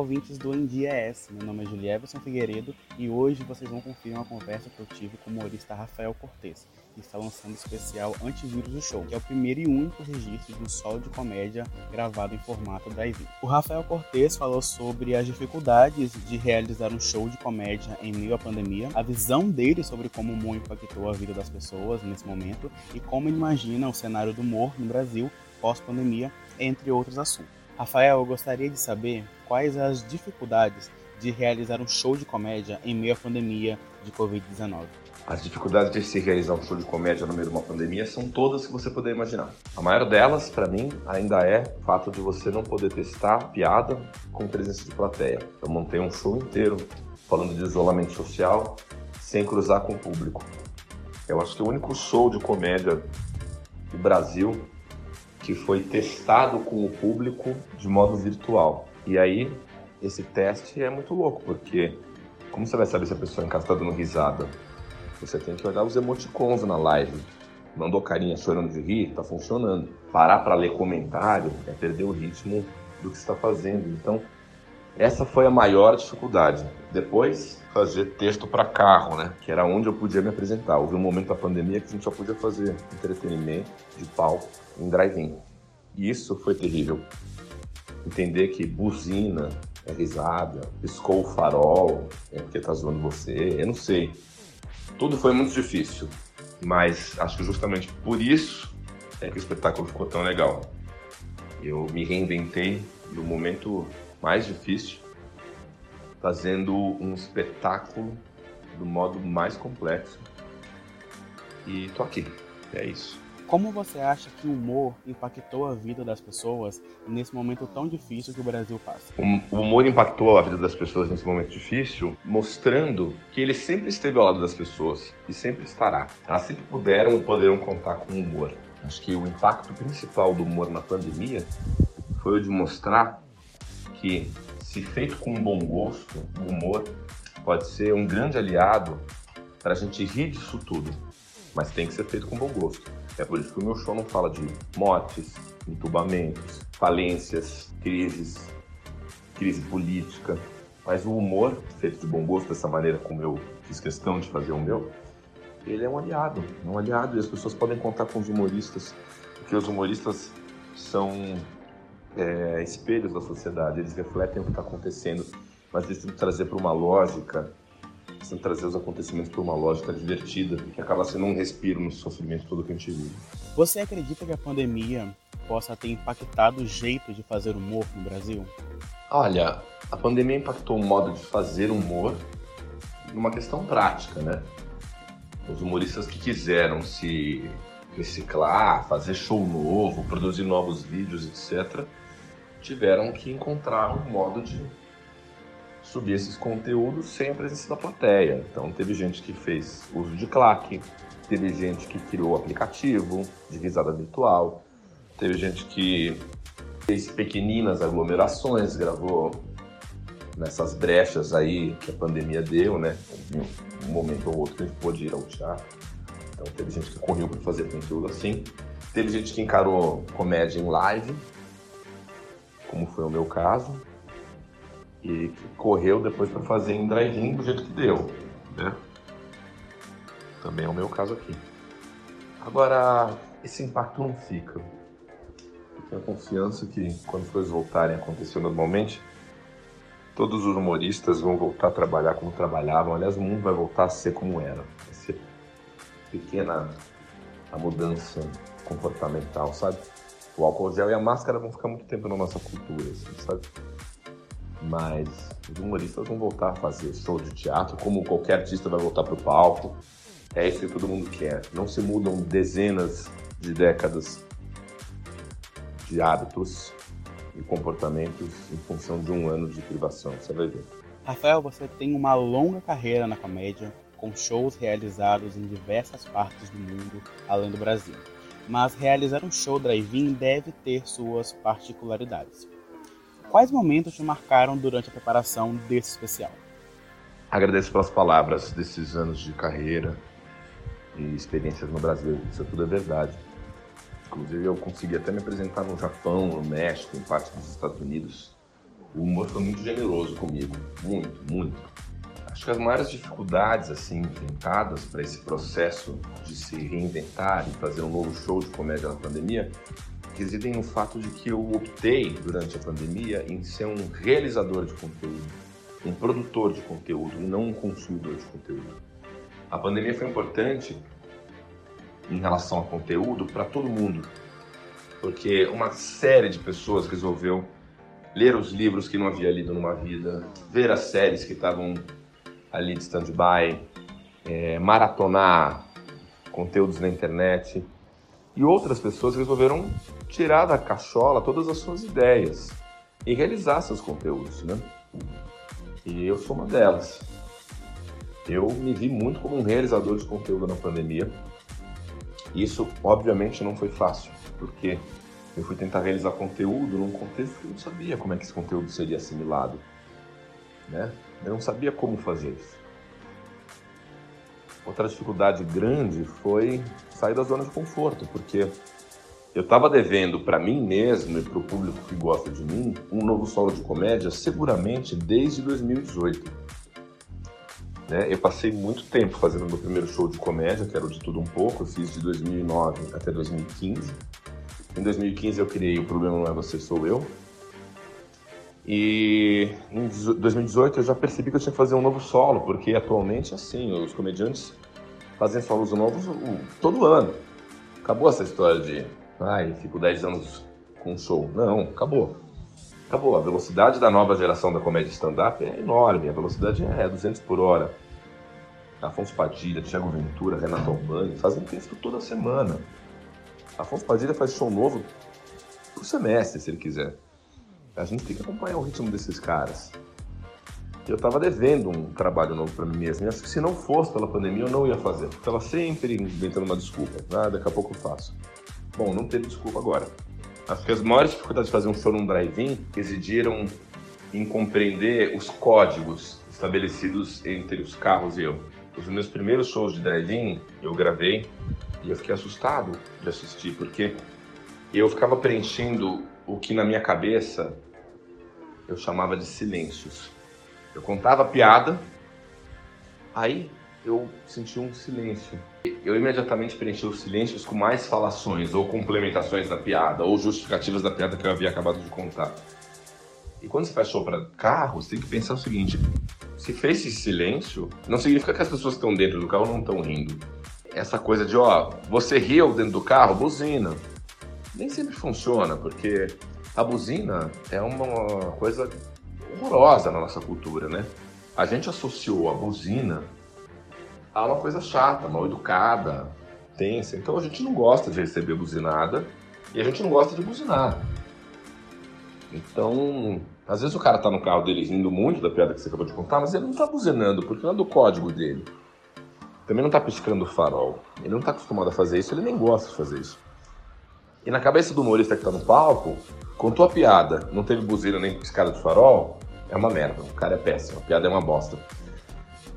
ouvintes do Em Dia S. Meu nome é Julieverson Figueiredo e hoje vocês vão conferir uma conversa que eu tive com o humorista Rafael Cortez, que está lançando o especial Antivírus do Show, que é o primeiro e único registro de um solo de comédia gravado em formato drive-in. O Rafael Cortez falou sobre as dificuldades de realizar um show de comédia em meio à pandemia, a visão dele sobre como o humor impactou a vida das pessoas nesse momento e como ele imagina o cenário do humor no Brasil pós-pandemia, entre outros assuntos. Rafael, eu gostaria de saber quais as dificuldades de realizar um show de comédia em meio à pandemia de Covid-19. As dificuldades de se realizar um show de comédia no meio de uma pandemia são todas que você puder imaginar. A maior delas, para mim, ainda é o fato de você não poder testar piada com presença de plateia. Eu montei um show inteiro falando de isolamento social sem cruzar com o público. Eu acho que o único show de comédia do Brasil que foi testado com o público de modo virtual. E aí, esse teste é muito louco, porque como você vai saber se a pessoa em casa está dando risada? Você tem que olhar os emoticons na live. Mandou carinha chorando de rir, está funcionando. Parar para ler comentário é perder o ritmo do que está fazendo. Então, essa foi a maior dificuldade. Depois, fazer texto para carro, né? Que era onde eu podia me apresentar. Houve um momento da pandemia que a gente só podia fazer entretenimento de palco em drive-in. E isso foi terrível. Entender que buzina é risada, piscou o farol é porque tá zoando você, eu não sei. Tudo foi muito difícil, mas acho que justamente por isso é que o espetáculo ficou tão legal. Eu me reinventei no momento mais difícil, fazendo um espetáculo do modo mais complexo. E tô aqui. É isso. Como você acha que o humor impactou a vida das pessoas nesse momento tão difícil que o Brasil passa? O humor impactou a vida das pessoas nesse momento difícil, mostrando que ele sempre esteve ao lado das pessoas e sempre estará. Elas sempre puderam e poderão contar com o humor. Acho que o impacto principal do humor na pandemia foi o de mostrar que, se feito com bom gosto, o humor pode ser um grande aliado para a gente rir disso tudo, mas tem que ser feito com bom gosto. É por isso que o meu show não fala de mortes, entubamentos, falências, crises, crise política, mas o humor, feito de bom gosto, dessa maneira como eu fiz questão de fazer o meu, ele é um aliado, é um aliado. E as pessoas podem contar com os humoristas, porque os humoristas são é, espelhos da sociedade, eles refletem o que está acontecendo, mas eles têm que trazer para uma lógica, precisam trazer os acontecimentos para uma lógica divertida, que acaba sendo um respiro no sofrimento todo que a gente vive. Você acredita que a pandemia possa ter impactado o jeito de fazer humor no Brasil? Olha, a pandemia impactou o modo de fazer humor numa questão prática, né? Os humoristas que quiseram se reciclar, fazer show novo, produzir novos vídeos, etc., tiveram que encontrar um modo de subir esses conteúdos sem a presença da plateia. Então, teve gente que fez uso de claque, teve gente que criou aplicativo de risada virtual, teve gente que fez pequeninas aglomerações, gravou nessas brechas aí que a pandemia deu, né? Um momento ou outro que a gente pôde ir ao teatro. Então, teve gente que correu para fazer conteúdo assim. Teve gente que encarou comédia em live, como foi o meu caso, e correu depois para fazer em drive-in do jeito que deu, né? Também é o meu caso aqui. Agora, esse impacto não fica. Eu tenho confiança que quando as coisas voltarem a acontecer normalmente, todos os humoristas vão voltar a trabalhar como trabalhavam. Aliás, o mundo vai voltar a ser como era. Ser pequena a mudança comportamental, sabe? o álcool gel e a máscara vão ficar muito tempo na nossa cultura, assim, sabe? Mas os humoristas vão voltar a fazer show de teatro, como qualquer artista vai voltar para o palco. É isso que todo mundo quer. Não se mudam dezenas de décadas de hábitos e comportamentos em função de um ano de privação. Você vai ver. Rafael, você tem uma longa carreira na comédia, com shows realizados em diversas partes do mundo, além do Brasil mas realizar um show drive-in deve ter suas particularidades. Quais momentos te marcaram durante a preparação desse especial? Agradeço pelas palavras desses anos de carreira e experiências no Brasil. Isso tudo é verdade. Inclusive, eu consegui até me apresentar no Japão, no México, em parte dos Estados Unidos. o humor foi muito generoso comigo, muito, muito. Acho que as maiores dificuldades assim enfrentadas para esse processo de se reinventar e fazer um novo show de comédia na pandemia residem no fato de que eu optei durante a pandemia em ser um realizador de conteúdo, um produtor de conteúdo e não um consumidor de conteúdo. A pandemia foi importante em relação a conteúdo para todo mundo, porque uma série de pessoas resolveu ler os livros que não havia lido numa vida, ver as séries que estavam ali de stand-by, é, maratonar conteúdos na internet. E outras pessoas resolveram tirar da cachola todas as suas ideias e realizar seus conteúdos, né? E eu sou uma delas. Eu me vi muito como um realizador de conteúdo na pandemia. Isso, obviamente, não foi fácil, porque eu fui tentar realizar conteúdo num contexto que eu não sabia como é que esse conteúdo seria assimilado, né? Eu não sabia como fazer isso. Outra dificuldade grande foi sair da zona de conforto, porque eu estava devendo para mim mesmo e para o público que gosta de mim um novo solo de comédia seguramente desde 2018. Né? Eu passei muito tempo fazendo meu primeiro show de comédia, que era De Tudo Um Pouco, eu fiz de 2009 até 2015. Em 2015 eu criei O Problema Não É Você, Sou Eu. E em 2018 eu já percebi que eu tinha que fazer um novo solo, porque atualmente, assim, os comediantes fazem solos novos todo ano. Acabou essa história de, ai, fico 10 anos com um show. Não, acabou. Acabou. A velocidade da nova geração da comédia stand-up é enorme. A velocidade é 200 por hora. Afonso Padilha, Thiago Ventura, Renato Albani fazem texto toda semana. Afonso Padilha faz show novo por semestre, se ele quiser. A gente tem que acompanhar o ritmo desses caras. Eu estava devendo um trabalho novo para mim mesmo. Acho que se não fosse pela pandemia, eu não ia fazer. Estava sempre inventando uma desculpa. Ah, daqui a pouco eu faço. Bom, não teve desculpa agora. Acho que as maiores dificuldades de fazer um show num drive-in residiram em compreender os códigos estabelecidos entre os carros e eu. Os meus primeiros shows de drive-in eu gravei e eu fiquei assustado de assistir, porque eu ficava preenchendo o que na minha cabeça eu chamava de silêncios. Eu contava a piada, aí eu senti um silêncio. Eu imediatamente preenchi os silêncios com mais falações, ou complementações da piada, ou justificativas da piada que eu havia acabado de contar. E quando você show para carro, você tem que pensar o seguinte: se fez esse silêncio, não significa que as pessoas que estão dentro do carro não estão rindo essa coisa de, ó, você riu dentro do carro, buzina. Nem sempre funciona, porque a buzina é uma coisa horrorosa na nossa cultura, né? A gente associou a buzina a uma coisa chata, mal educada, tensa. Então a gente não gosta de receber buzinada e a gente não gosta de buzinar. Então, às vezes o cara tá no carro dele rindo muito da piada que você acabou de contar, mas ele não tá buzinando, porque não é do código dele também não está piscando o farol. Ele não está acostumado a fazer isso, ele nem gosta de fazer isso. E na cabeça do humorista que está no palco, contou a piada, não teve buzina nem piscada de farol, é uma merda. O cara é péssimo, a piada é uma bosta.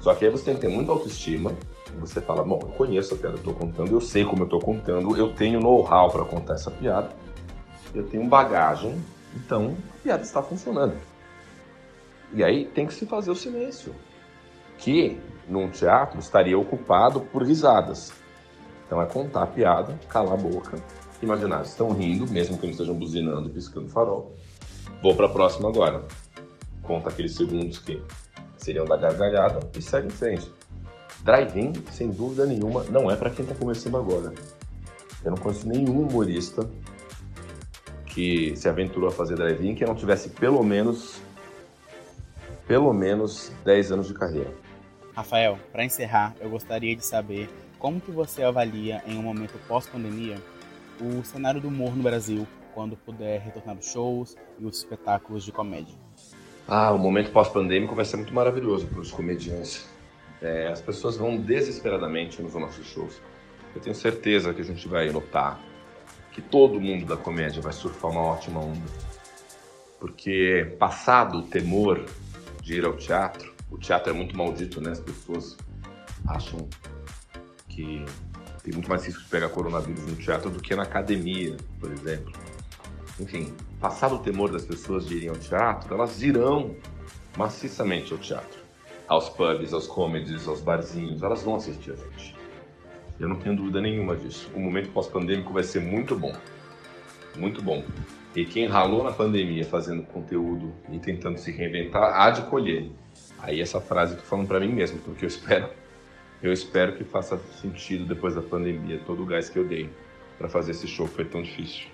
Só que aí você tem que ter muita autoestima. Você fala, bom, eu conheço a piada que eu estou contando, eu sei como eu estou contando, eu tenho know-how para contar essa piada, eu tenho bagagem, então a piada está funcionando. E aí tem que se fazer o silêncio que num teatro estaria ocupado por risadas. Então é contar a piada, calar a boca, imaginar, estão rindo, mesmo que não estejam buzinando e piscando farol. Vou para a próxima agora. Conta aqueles segundos que seriam da gargalhada e segue em frente. Drive-in, sem dúvida nenhuma, não é para quem está começando agora. Eu não conheço nenhum humorista que se aventurou a fazer drive-in que não tivesse pelo menos pelo menos 10 anos de carreira. Rafael, para encerrar, eu gostaria de saber como que você avalia em um momento pós-pandemia o cenário do humor no Brasil quando puder retornar os shows e os espetáculos de comédia. Ah, o momento pós-pandêmico vai ser muito maravilhoso para os comediantes. É, as pessoas vão desesperadamente nos nossos shows. Eu tenho certeza que a gente vai notar que todo mundo da comédia vai surfar uma ótima onda. Porque passado o temor de ir ao teatro, o teatro é muito maldito, né? As pessoas acham que tem muito mais risco de pegar coronavírus no teatro do que na academia, por exemplo. enfim, passado o temor das pessoas de irem ao teatro, elas irão maciçamente ao teatro. Aos pubs, aos comedies, aos barzinhos, elas vão assistir a gente. Eu não tenho dúvida nenhuma disso. O momento pós-pandêmico vai ser muito bom. Muito bom. E quem ralou na pandemia fazendo conteúdo e tentando se reinventar, há de colher. Aí essa frase eu tô falando para mim mesmo, porque eu espero, eu espero que faça sentido depois da pandemia, todo o gás que eu dei para fazer esse show foi tão difícil.